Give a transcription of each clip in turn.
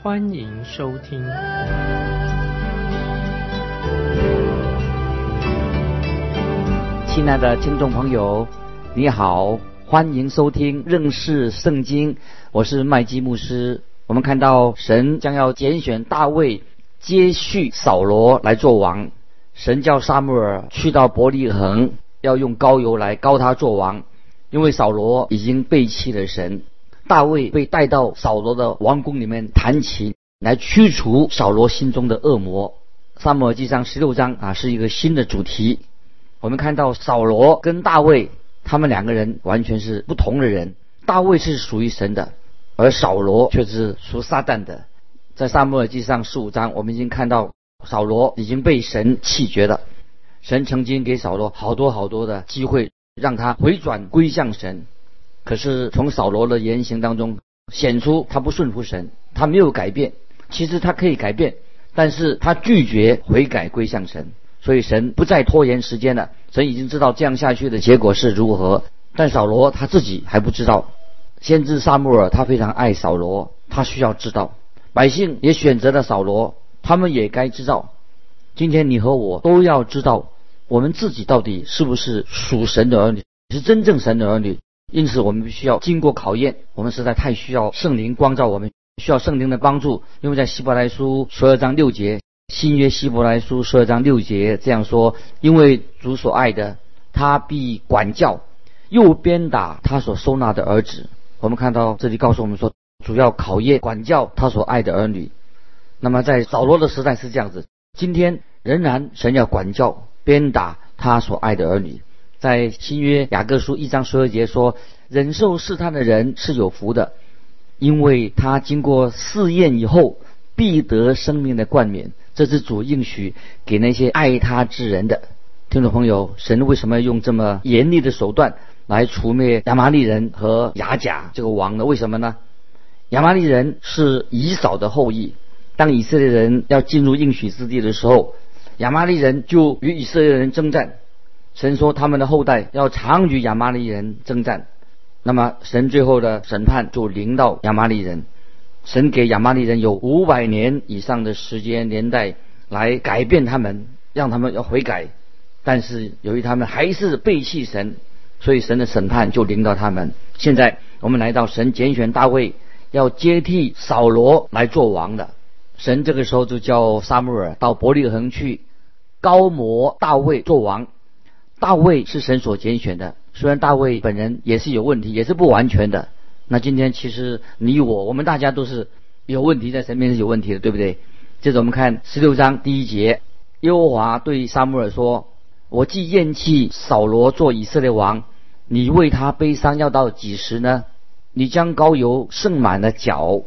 欢迎收听。亲爱的听众朋友，你好，欢迎收听认识圣经，我是麦基牧师。我们看到神将要拣选大卫接续扫罗来做王，神叫撒母耳去到伯利恒。要用膏油来膏他做王，因为扫罗已经背弃了神。大卫被带到扫罗的王宫里面弹琴，来驱除扫罗心中的恶魔。撒母耳记上十六章啊，是一个新的主题。我们看到扫罗跟大卫，他们两个人完全是不同的人。大卫是属于神的，而扫罗却是属撒旦的。在撒母耳记上十五章，我们已经看到扫罗已经被神弃绝了。神曾经给扫罗好多好多的机会，让他回转归向神。可是从扫罗的言行当中显出他不顺服神，他没有改变。其实他可以改变，但是他拒绝悔改归向神。所以神不再拖延时间了。神已经知道这样下去的结果是如何，但扫罗他自己还不知道。先知撒母耳他非常爱扫罗，他需要知道。百姓也选择了扫罗，他们也该知道。今天你和我都要知道。我们自己到底是不是属神的儿女，是真正神的儿女？因此，我们必须要经过考验。我们实在太需要圣灵光照我们，需要圣灵的帮助。因为在希伯来书十二章六节，新约希伯来书十二章六节这样说：因为主所爱的，他必管教，又鞭打他所收纳的儿子。我们看到这里告诉我们说，主要考验管教他所爱的儿女。那么在扫罗的时代是这样子，今天仍然神要管教。鞭打他所爱的儿女，在新约雅各书一章十二节说：“忍受试探的人是有福的，因为他经过试验以后，必得生命的冠冕。”这是主应许给那些爱他之人的听众朋友。神为什么要用这么严厉的手段来除灭亚玛利人和雅甲这个王呢？为什么呢？亚玛利人是以扫的后裔，当以色列人要进入应许之地的时候。亚玛利人就与以色列人征战，神说他们的后代要常与亚玛利人征战，那么神最后的审判就临到亚玛利人，神给亚玛利人有五百年以上的时间年代来改变他们，让他们要悔改，但是由于他们还是背弃神，所以神的审判就临到他们。现在我们来到神拣选大卫要接替扫罗来做王的，神这个时候就叫撒母耳到伯利恒去。高摩大卫做王，大卫是神所拣选的。虽然大卫本人也是有问题，也是不完全的。那今天其实你我我们大家都是有问题，在神面是有问题的，对不对？接着我们看十六章第一节，耶和华对撒母耳说：“我既厌弃扫罗做以色列王，你为他悲伤要到几时呢？你将膏油盛满了脚，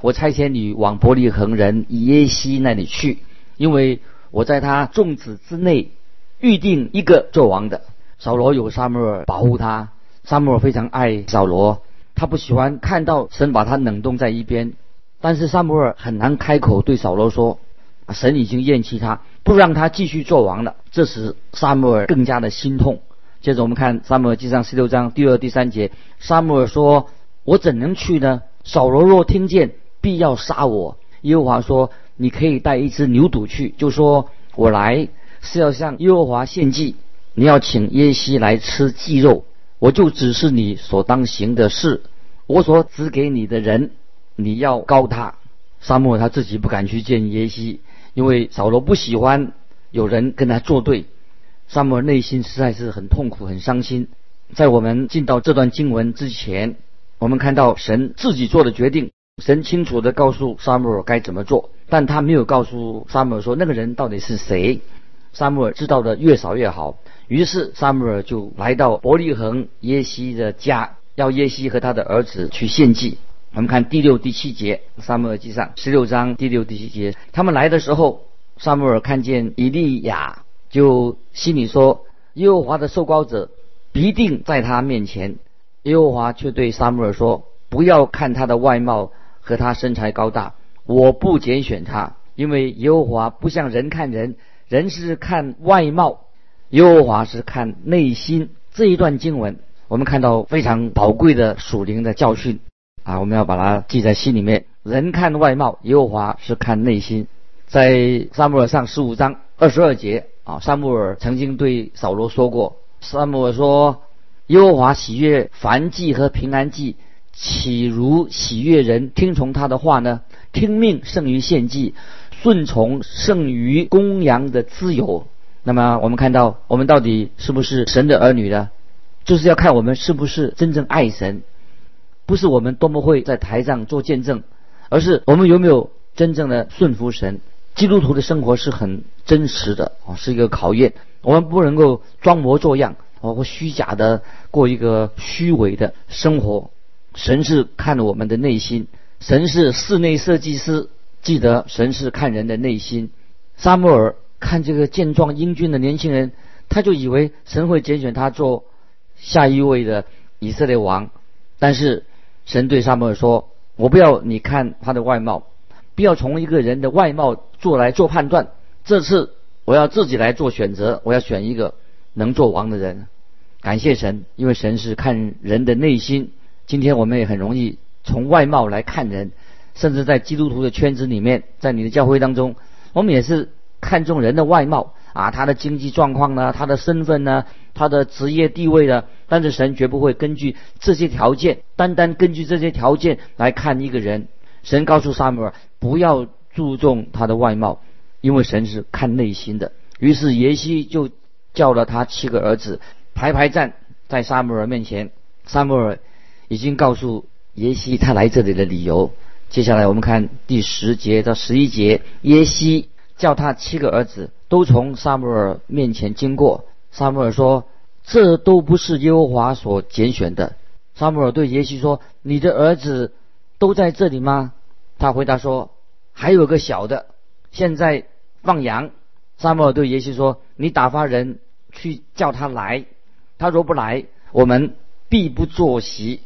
我差遣你往伯利恒人耶西那里去，因为。”我在他众子之内预定一个做王的。扫罗有撒母耳保护他，撒母耳非常爱扫罗，他不喜欢看到神把他冷冻在一边。但是撒母耳很难开口对扫罗说，神已经厌弃他，不让他继续做王了。这时撒母耳更加的心痛。接着我们看撒母耳记上十六章第二、第三节，撒母耳说：“我怎能去呢？扫罗若听见，必要杀我。”耶和华说。你可以带一只牛犊去，就说我来是要向耶和华献祭。你要请耶西来吃祭肉，我就指示你所当行的事。我所指给你的人，你要告他。沙漠他自己不敢去见耶西，因为扫罗不喜欢有人跟他作对。沙漠内心实在是很痛苦、很伤心。在我们进到这段经文之前，我们看到神自己做的决定。神清楚的告诉沙漠该怎么做，但他没有告诉沙漠说那个人到底是谁。萨母尔知道的越少越好。于是萨母尔就来到伯利恒耶西的家，要耶西和他的儿子去献祭。我们看第六、第七节，《撒母耳记上》十六章第六、第七节，他们来的时候，撒母耳看见以利亚，就心里说：“耶和华的受膏者必定在他面前。”耶和华却对撒母耳说：“不要看他的外貌和他身材高大，我不拣选他，因为耶和华不像人看人，人是看外貌，耶和华是看内心。”这一段经文，我们看到非常宝贵的属灵的教训。啊，我们要把它记在心里面。人看外貌，耶和华是看内心。在撒母耳上十五章二十二节啊，撒母耳曾经对扫罗说过：“撒母耳说，耶和华喜悦燔祭和平安祭，岂如喜悦人听从他的话呢？听命胜于献祭，顺从胜于公羊的自由。”那么，我们看到我们到底是不是神的儿女呢？就是要看我们是不是真正爱神。不是我们多么会在台上做见证，而是我们有没有真正的顺服神。基督徒的生活是很真实的啊，是一个考验。我们不能够装模作样，或虚假的过一个虚伪的生活。神是看我们的内心，神是室内设计师。记得神是看人的内心。沙穆尔看这个健壮英俊的年轻人，他就以为神会拣选他做下一位的以色列王，但是。神对撒母耳说：“我不要你看他的外貌，不要从一个人的外貌做来做判断。这次我要自己来做选择，我要选一个能做王的人。感谢神，因为神是看人的内心。今天我们也很容易从外貌来看人，甚至在基督徒的圈子里面，在你的教会当中，我们也是看重人的外貌。”啊，他的经济状况呢？他的身份呢？他的职业地位呢？但是神绝不会根据这些条件，单单根据这些条件来看一个人。神告诉撒母耳，不要注重他的外貌，因为神是看内心的。于是耶西就叫了他七个儿子排排站在撒母耳面前。撒母耳已经告诉耶西他来这里的理由。接下来我们看第十节到十一节，耶西叫他七个儿子。都从萨母尔面前经过。萨母尔说：“这都不是耶和华所拣选的。”萨母尔对耶西说：“你的儿子都在这里吗？”他回答说：“还有个小的，现在放羊。”萨母尔对耶西说：“你打发人去叫他来。他若不来，我们必不坐席。”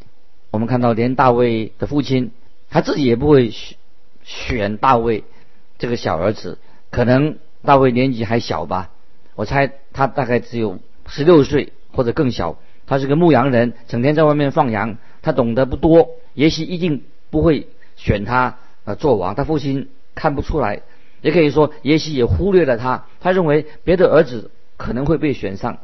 我们看到，连大卫的父亲他自己也不会选选大卫这个小儿子，可能。大卫年纪还小吧？我猜他大概只有十六岁或者更小。他是个牧羊人，整天在外面放羊，他懂得不多。也许一定不会选他呃做王。他父亲看不出来，也可以说也许也忽略了他。他认为别的儿子可能会被选上，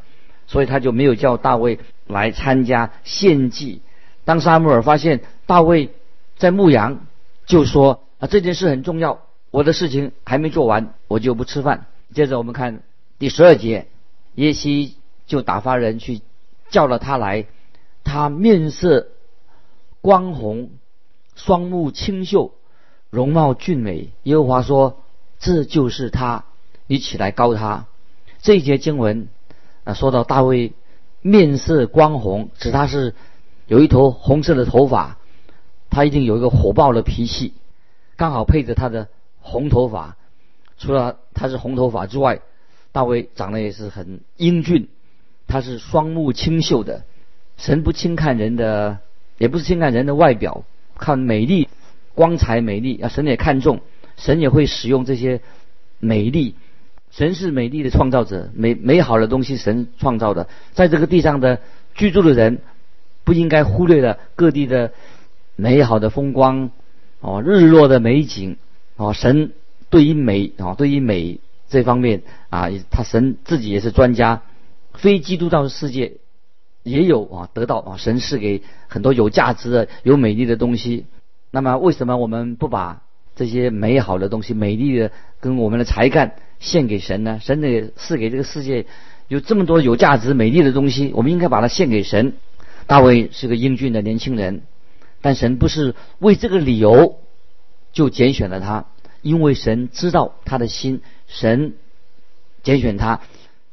所以他就没有叫大卫来参加献祭。当沙穆尔发现大卫在牧羊，就说啊这件事很重要。我的事情还没做完，我就不吃饭。接着我们看第十二节，耶西就打发人去叫了他来，他面色光红，双目清秀，容貌俊美。耶和华说：“这就是他，你起来告他。”这一节经文啊，说到大卫面色光红，指他是有一头红色的头发，他一定有一个火爆的脾气，刚好配着他的。红头发，除了他是红头发之外，大卫长得也是很英俊。他是双目清秀的，神不轻看人的，也不是轻看人的外表，看美丽、光彩、美丽啊，神也看重，神也会使用这些美丽。神是美丽的创造者，美美好的东西神创造的，在这个地上的居住的人，不应该忽略了各地的美好的风光哦，日落的美景。哦，神对于美啊，对于美这方面啊，他神自己也是专家。非基督教的世界也有啊，得到啊，神赐给很多有价值的、有美丽的东西。那么，为什么我们不把这些美好的东西、美丽的跟我们的才干献给神呢？神也赐给这个世界有这么多有价值、美丽的东西，我们应该把它献给神。大卫是个英俊的年轻人，但神不是为这个理由。就拣选了他，因为神知道他的心，神拣选他。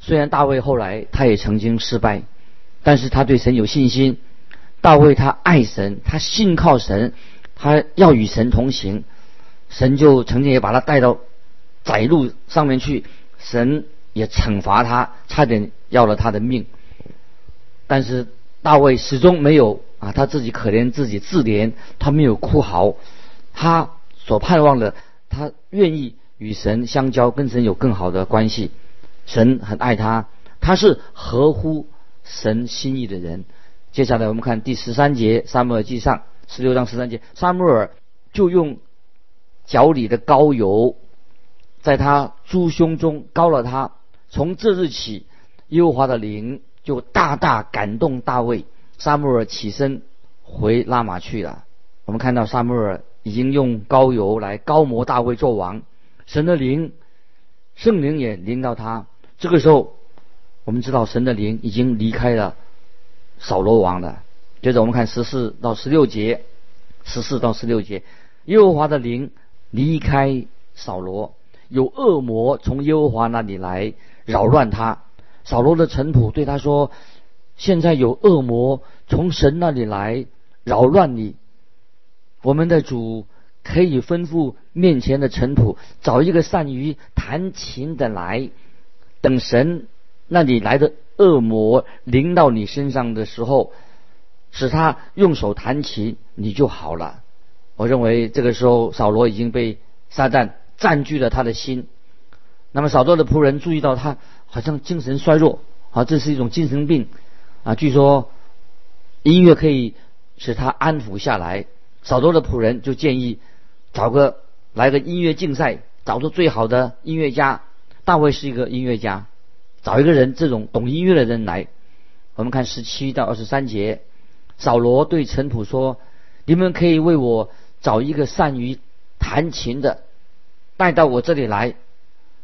虽然大卫后来他也曾经失败，但是他对神有信心。大卫他爱神，他信靠神，他要与神同行，神就曾经也把他带到窄路上面去，神也惩罚他，差点要了他的命。但是大卫始终没有啊，他自己可怜自己自怜，他没有哭嚎，他所盼望的，他愿意与神相交，跟神有更好的关系。神很爱他，他是合乎神心意的人。接下来我们看第十三节《撒母耳记上》十六章十三节，撒母耳就用脚里的膏油，在他猪胸中膏了他。从这日起，耶和华的灵就大大感动大卫。撒母耳起身回拉玛去了。我们看到撒母耳已经用膏油来膏摩大卫做王，神的灵、圣灵也临到他。这个时候，我们知道神的灵已经离开了扫罗王了。接着我们看十四到十六节，十四到十六节，耶和华的灵离开扫罗，有恶魔从耶和华那里来扰乱他。扫罗的臣仆对他说：“现在有恶魔从神那里来扰乱你，我们的主可以吩咐面前的臣仆找一个善于弹琴的来。”等神那里来的恶魔临到你身上的时候，使他用手弹琴，你就好了。我认为这个时候扫罗已经被撒旦占据了他的心。那么扫罗的仆人注意到他好像精神衰弱，啊，这是一种精神病啊。据说音乐可以使他安抚下来。扫罗的仆人就建议找个来个音乐竞赛，找出最好的音乐家。大卫是一个音乐家，找一个人这种懂音乐的人来。我们看十七到二十三节，扫罗对臣仆说：“你们可以为我找一个善于弹琴的，带到我这里来。”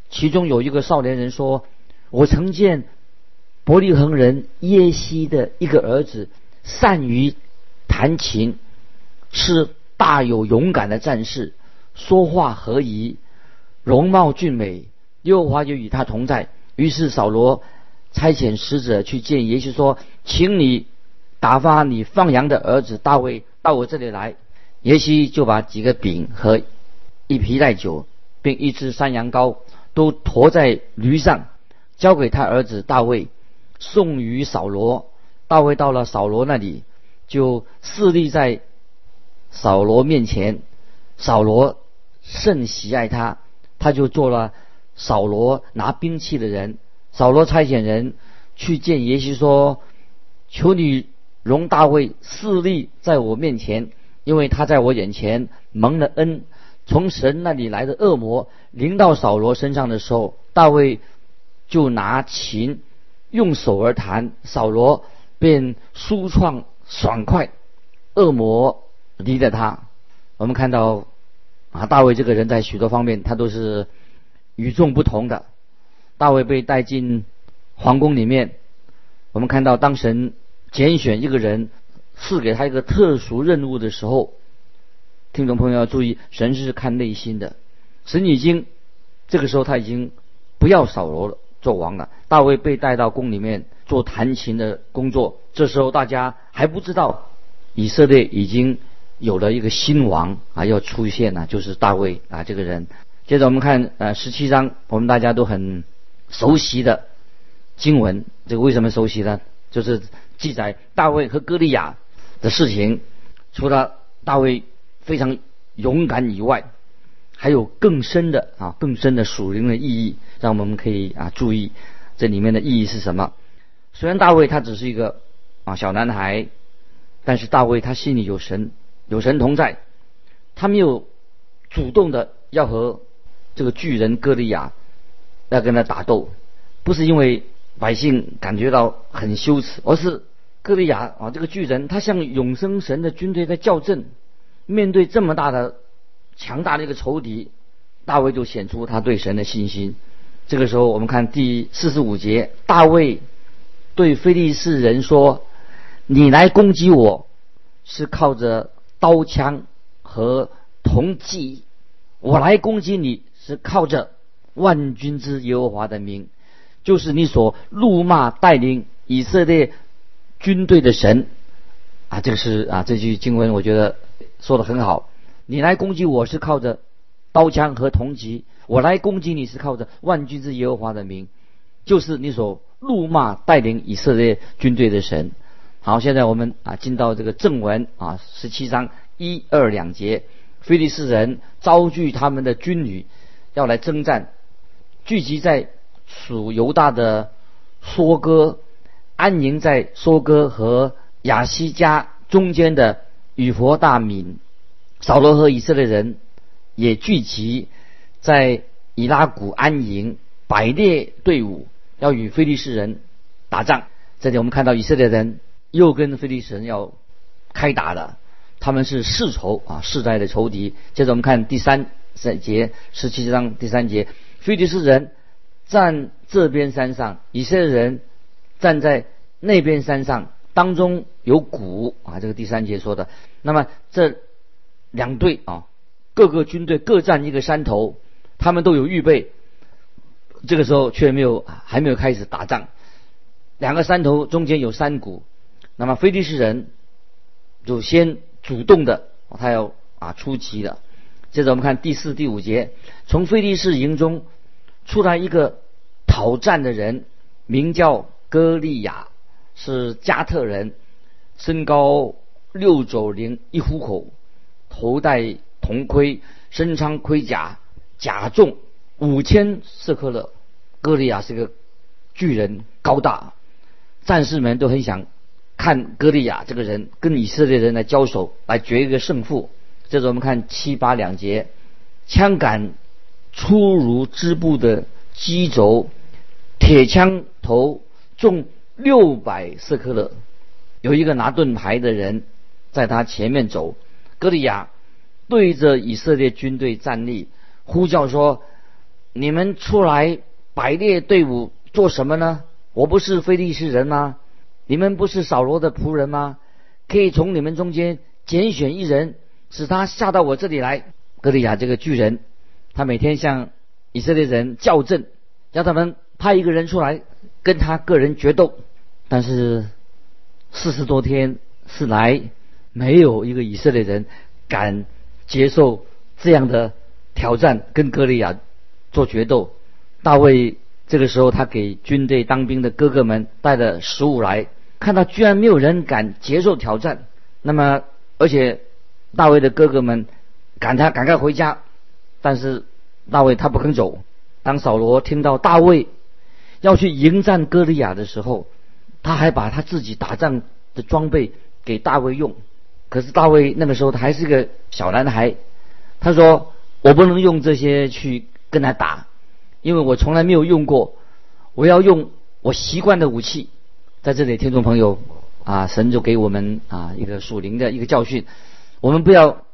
其中有一个少年人说：“我曾见伯利恒人耶西的一个儿子善于弹琴，是大有勇敢的战士，说话和宜，容貌俊美。”耶和华就与他同在。于是扫罗差遣使者去见耶西，说：“请你打发你放羊的儿子大卫到我这里来。”耶西就把几个饼和一皮带酒，并一只山羊羔都驮在驴上，交给他儿子大卫，送于扫罗。大卫到了扫罗那里，就侍立在扫罗面前。扫罗甚喜爱他，他就做了。扫罗拿兵器的人，扫罗差遣人去见耶西说：“求你容大卫势立在我面前，因为他在我眼前蒙了恩。从神那里来的恶魔临到扫罗身上的时候，大卫就拿琴用手而弹，扫罗便舒畅爽快，恶魔离了他。我们看到啊，大卫这个人在许多方面他都是。”与众不同的大卫被带进皇宫里面，我们看到当神拣选一个人，赐给他一个特殊任务的时候，听众朋友要注意，神是看内心的。神已经这个时候他已经不要扫罗了做王了。大卫被带到宫里面做弹琴的工作，这时候大家还不知道以色列已经有了一个新王啊要出现了，就是大卫啊这个人。接着我们看呃十七章，我们大家都很熟悉的经文。这个为什么熟悉呢？就是记载大卫和歌利亚的事情。除了大卫非常勇敢以外，还有更深的啊更深的属灵的意义，让我们可以啊注意这里面的意义是什么。虽然大卫他只是一个啊小男孩，但是大卫他心里有神，有神同在，他没有主动的要和。这个巨人歌利亚要跟他打斗，不是因为百姓感觉到很羞耻，而是歌利亚啊，这个巨人他向永生神的军队在叫阵，面对这么大的强大的一个仇敌，大卫就显出他对神的信心。这个时候，我们看第四十五节，大卫对非利士人说：“你来攻击我，是靠着刀枪和铜戟，我来攻击你。”是靠着万军之耶和华的名，就是你所怒骂带领以色列军队的神啊！这个是啊，这句经文我觉得说的很好。你来攻击我是靠着刀枪和铜戟，我来攻击你是靠着万军之耶和华的名，就是你所怒骂带领以色列军队的神。好，现在我们啊进到这个正文啊十七章一二两节，菲利士人招聚他们的军旅要来征战，聚集在属犹大的梭哥，安营在梭哥和亚西加中间的与佛大敏。扫罗和以色列人也聚集在以拉谷安营，摆列队伍要与非利士人打仗。这里我们看到以色列人又跟非利士人要开打了，他们是世仇啊，世代的仇敌。接着我们看第三节十七章第三节，非利士人站这边山上，以色列人站在那边山上，当中有谷啊，这个第三节说的。那么这。两队啊，各个军队各占一个山头，他们都有预备。这个时候却没有还没有开始打仗。两个山头中间有山谷，那么菲利士人就先主动的，他要啊出击了。接着我们看第四、第五节，从菲利士营中出来一个讨战的人，名叫歌利亚，是加特人，身高六肘零一虎口。头戴铜盔，身穿盔甲，甲重五千舍克勒。歌利亚是个巨人，高大，战士们都很想看歌利亚这个人跟以色列人来交手，来决一个胜负。这是我们看七八两节，枪杆粗如织布的机轴，铁枪头重六百舍克勒。有一个拿盾牌的人在他前面走。歌利亚对着以色列军队站立，呼叫说：“你们出来摆列队伍做什么呢？我不是非利士人吗？你们不是扫罗的仆人吗？可以从你们中间拣选一人，使他下到我这里来。”歌利亚这个巨人，他每天向以色列人叫阵，让他们派一个人出来跟他个人决斗。但是四十多天是来。没有一个以色列人敢接受这样的挑战，跟歌利亚做决斗。大卫这个时候，他给军队当兵的哥哥们带了食物来，看到居然没有人敢接受挑战。那么，而且大卫的哥哥们赶他赶快回家，但是大卫他不肯走。当扫罗听到大卫要去迎战歌利亚的时候，他还把他自己打仗的装备给大卫用。可是大卫那个时候他还是个小男孩，他说：“我不能用这些去跟他打，因为我从来没有用过，我要用我习惯的武器。”在这里，听众朋友啊，神就给我们啊一个属灵的一个教训：我们不要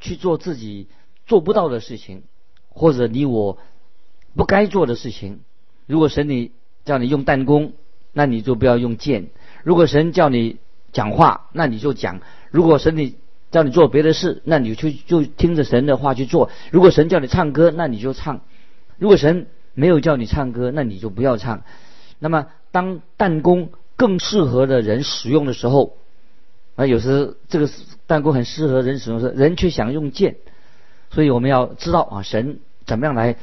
去做自己做不到的事情，或者你我不该做的事情。如果神你叫你用弹弓，那你就不要用剑；如果神叫你讲话，那你就讲。如果神你叫你做别的事，那你就就听着神的话去做；如果神叫你唱歌，那你就唱；如果神没有叫你唱歌，那你就不要唱。那么，当弹弓更适合的人使用的时候，啊，有时这个弹弓很适合人使用，人却想用剑，所以我们要知道啊，神怎么样来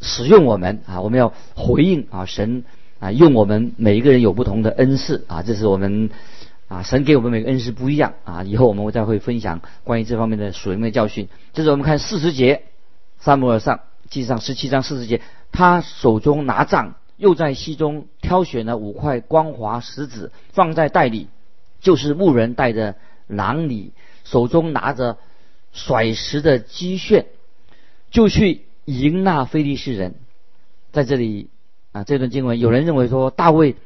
使用我们啊？我们要回应啊，神啊，用我们每一个人有不同的恩赐啊，这是我们。啊，神给我们每个恩师不一样啊！以后我们会再会分享关于这方面的属灵的教训。这是我们看四十节，萨摩尔上记上十七章四十节，他手中拿杖，又在溪中挑选了五块光滑石子，放在袋里，就是牧人带着囊里，手中拿着甩石的机旋，就去迎那非利士人。在这里啊，这段经文，有人认为说大卫。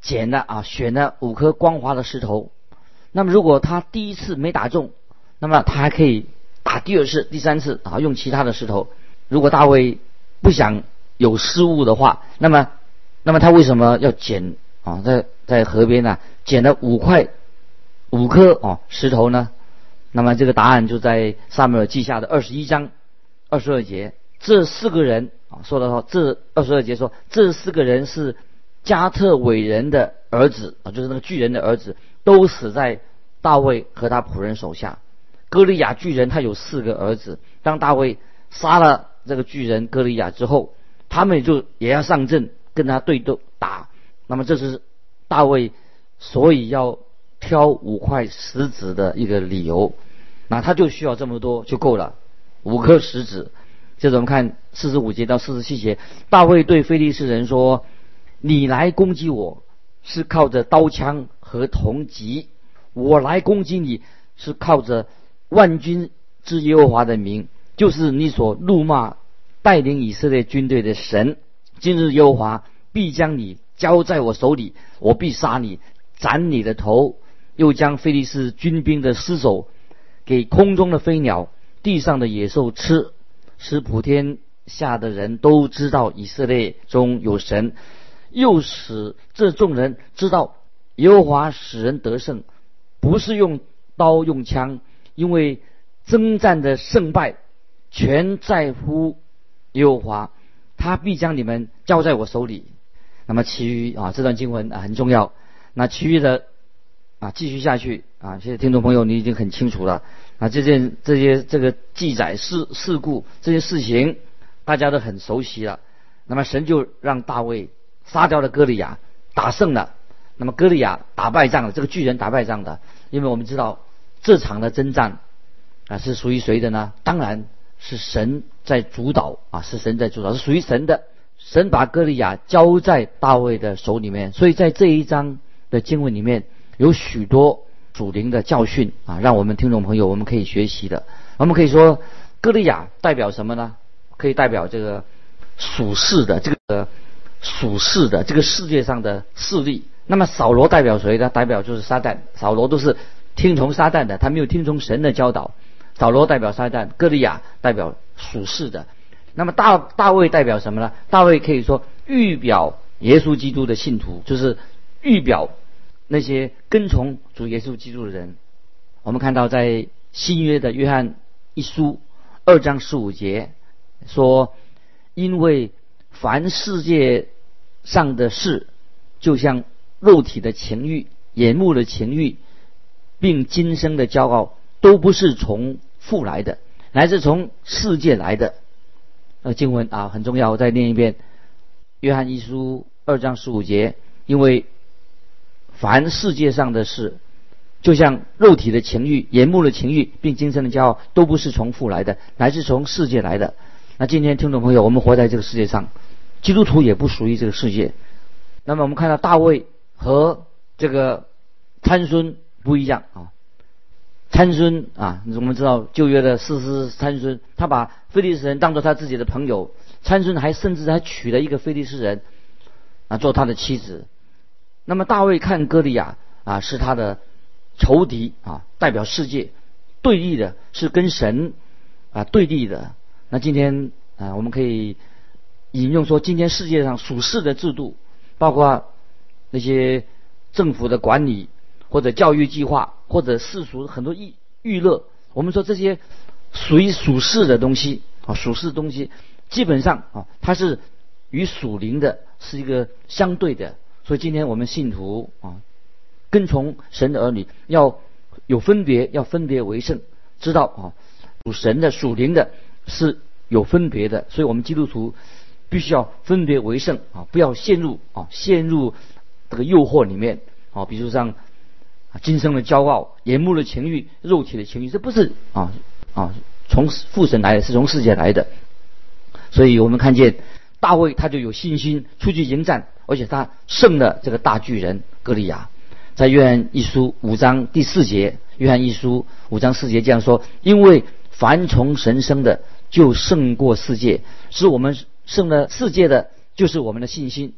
捡了啊，选了五颗光滑的石头。那么如果他第一次没打中，那么他还可以打第二次、第三次啊，用其他的石头。如果大卫不想有失误的话，那么，那么他为什么要捡啊？在在河边呢，捡了五块、五颗哦石头呢？那么这个答案就在萨母尔记下的二十一章二十二节。这四个人啊，说的说这二十二节说这四个人是。加特伟人的儿子啊，就是那个巨人的儿子，都死在大卫和他仆人手下。歌利亚巨人他有四个儿子，当大卫杀了这个巨人歌利亚之后，他们就也要上阵跟他对斗打。那么这是大卫所以要挑五块石子的一个理由。那他就需要这么多就够了，五颗石子。接着我们看四十五节到四十七节，大卫对非利士人说：“你来攻击我是靠着刀枪和铜戟，我来攻击你是靠着万军之耶和华的名，就是你所怒骂带领以色列军队的神。今日耶和华必将你交在我手里，我必杀你，斩你的头，又将非利士军兵的尸首。”给空中的飞鸟、地上的野兽吃，使普天下的人都知道以色列中有神，又使这众人知道耶和华使人得胜，不是用刀用枪，因为征战的胜败全在乎耶和华，他必将你们交在我手里。那么其余啊，这段经文啊很重要。那其余的。啊，继续下去啊！谢谢听众朋友，你已经很清楚了啊，这件这些这个记载事事故这些事情，大家都很熟悉了。那么神就让大卫杀掉了歌利亚，打胜了。那么歌利亚打败仗了，这个巨人打败仗的，因为我们知道这场的征战啊是属于谁的呢？当然是神在主导啊，是神在主导，是属于神的。神把歌利亚交在大卫的手里面，所以在这一章的经文里面。有许多主灵的教训啊，让我们听众朋友我们可以学习的。我们可以说，歌利亚代表什么呢？可以代表这个属世的这个属世的这个世界上的势力。那么扫罗代表谁呢？代表就是撒旦。扫罗都是听从撒旦的，他没有听从神的教导。扫罗代表撒旦，歌利亚代表属世的。那么大大卫代表什么呢？大卫可以说预表耶稣基督的信徒，就是预表。那些跟从主耶稣基督的人，我们看到在新约的约翰一书二章十五节说：“因为凡世界上的事，就像肉体的情欲、眼目的情欲，并今生的骄傲，都不是从父来的，乃是从世界来的。”呃，经文啊很重要，我再念一遍：约翰一书二章十五节，因为。凡世界上的事，就像肉体的情欲、眼目的情欲，并今生的骄傲，都不是从父来的，乃是从世界来的。那今天听众朋友，我们活在这个世界上，基督徒也不属于这个世界。那么我们看到大卫和这个参孙不一样啊。参孙啊，我们知道旧约的四师参孙，他把非利士人当做他自己的朋友，参孙还甚至还娶了一个非利士人啊做他的妻子。那么大卫看歌利亚啊是他的仇敌啊，代表世界对立的，是跟神啊对立的。那今天啊，我们可以引用说，今天世界上属世的制度，包括那些政府的管理，或者教育计划，或者世俗很多娱娱乐，我们说这些属于属世的东西啊，属世东西基本上啊，它是与属灵的是一个相对的。所以今天我们信徒啊，跟从神的儿女要有分别，要分别为圣，知道啊属神的属灵的是有分别的。所以我们基督徒必须要分别为圣啊，不要陷入啊陷入这个诱惑里面啊，比如像啊今生的骄傲、眼目的情欲、肉体的情欲，这不是啊啊从父神来的，是从世界来的。所以我们看见。大卫他就有信心出去迎战，而且他胜了这个大巨人歌利亚。在约翰一书五章第四节，约翰一书五章四节这样说：因为凡从神生的，就胜过世界；是我们胜了世界的，就是我们的信心。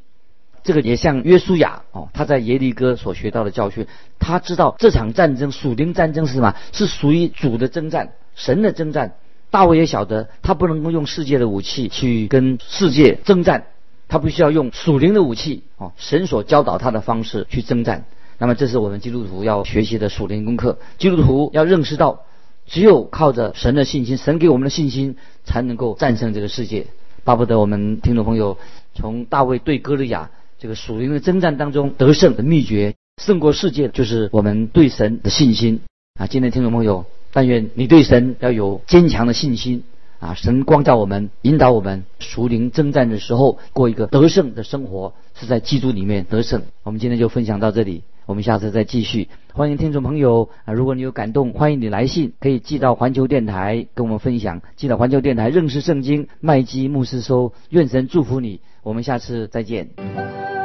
这个也像约书亚哦，他在耶利哥所学到的教训，他知道这场战争属灵战争是什么？是属于主的征战，神的征战。大卫也晓得，他不能够用世界的武器去跟世界征战，他必须要用属灵的武器哦，神所教导他的方式去征战。那么，这是我们基督徒要学习的属灵功课。基督徒要认识到，只有靠着神的信心，神给我们的信心，才能够战胜这个世界。巴不得我们听众朋友从大卫对歌利亚这个属灵的征战当中得胜的秘诀，胜过世界，就是我们对神的信心啊。今天听众朋友。但愿你对神要有坚强的信心啊！神光照我们，引导我们，属灵征战的时候过一个得胜的生活，是在基督里面得胜。我们今天就分享到这里，我们下次再继续。欢迎听众朋友啊，如果你有感动，欢迎你来信，可以寄到环球电台跟我们分享。寄到环球电台认识圣经麦基牧师收，愿神祝福你。我们下次再见。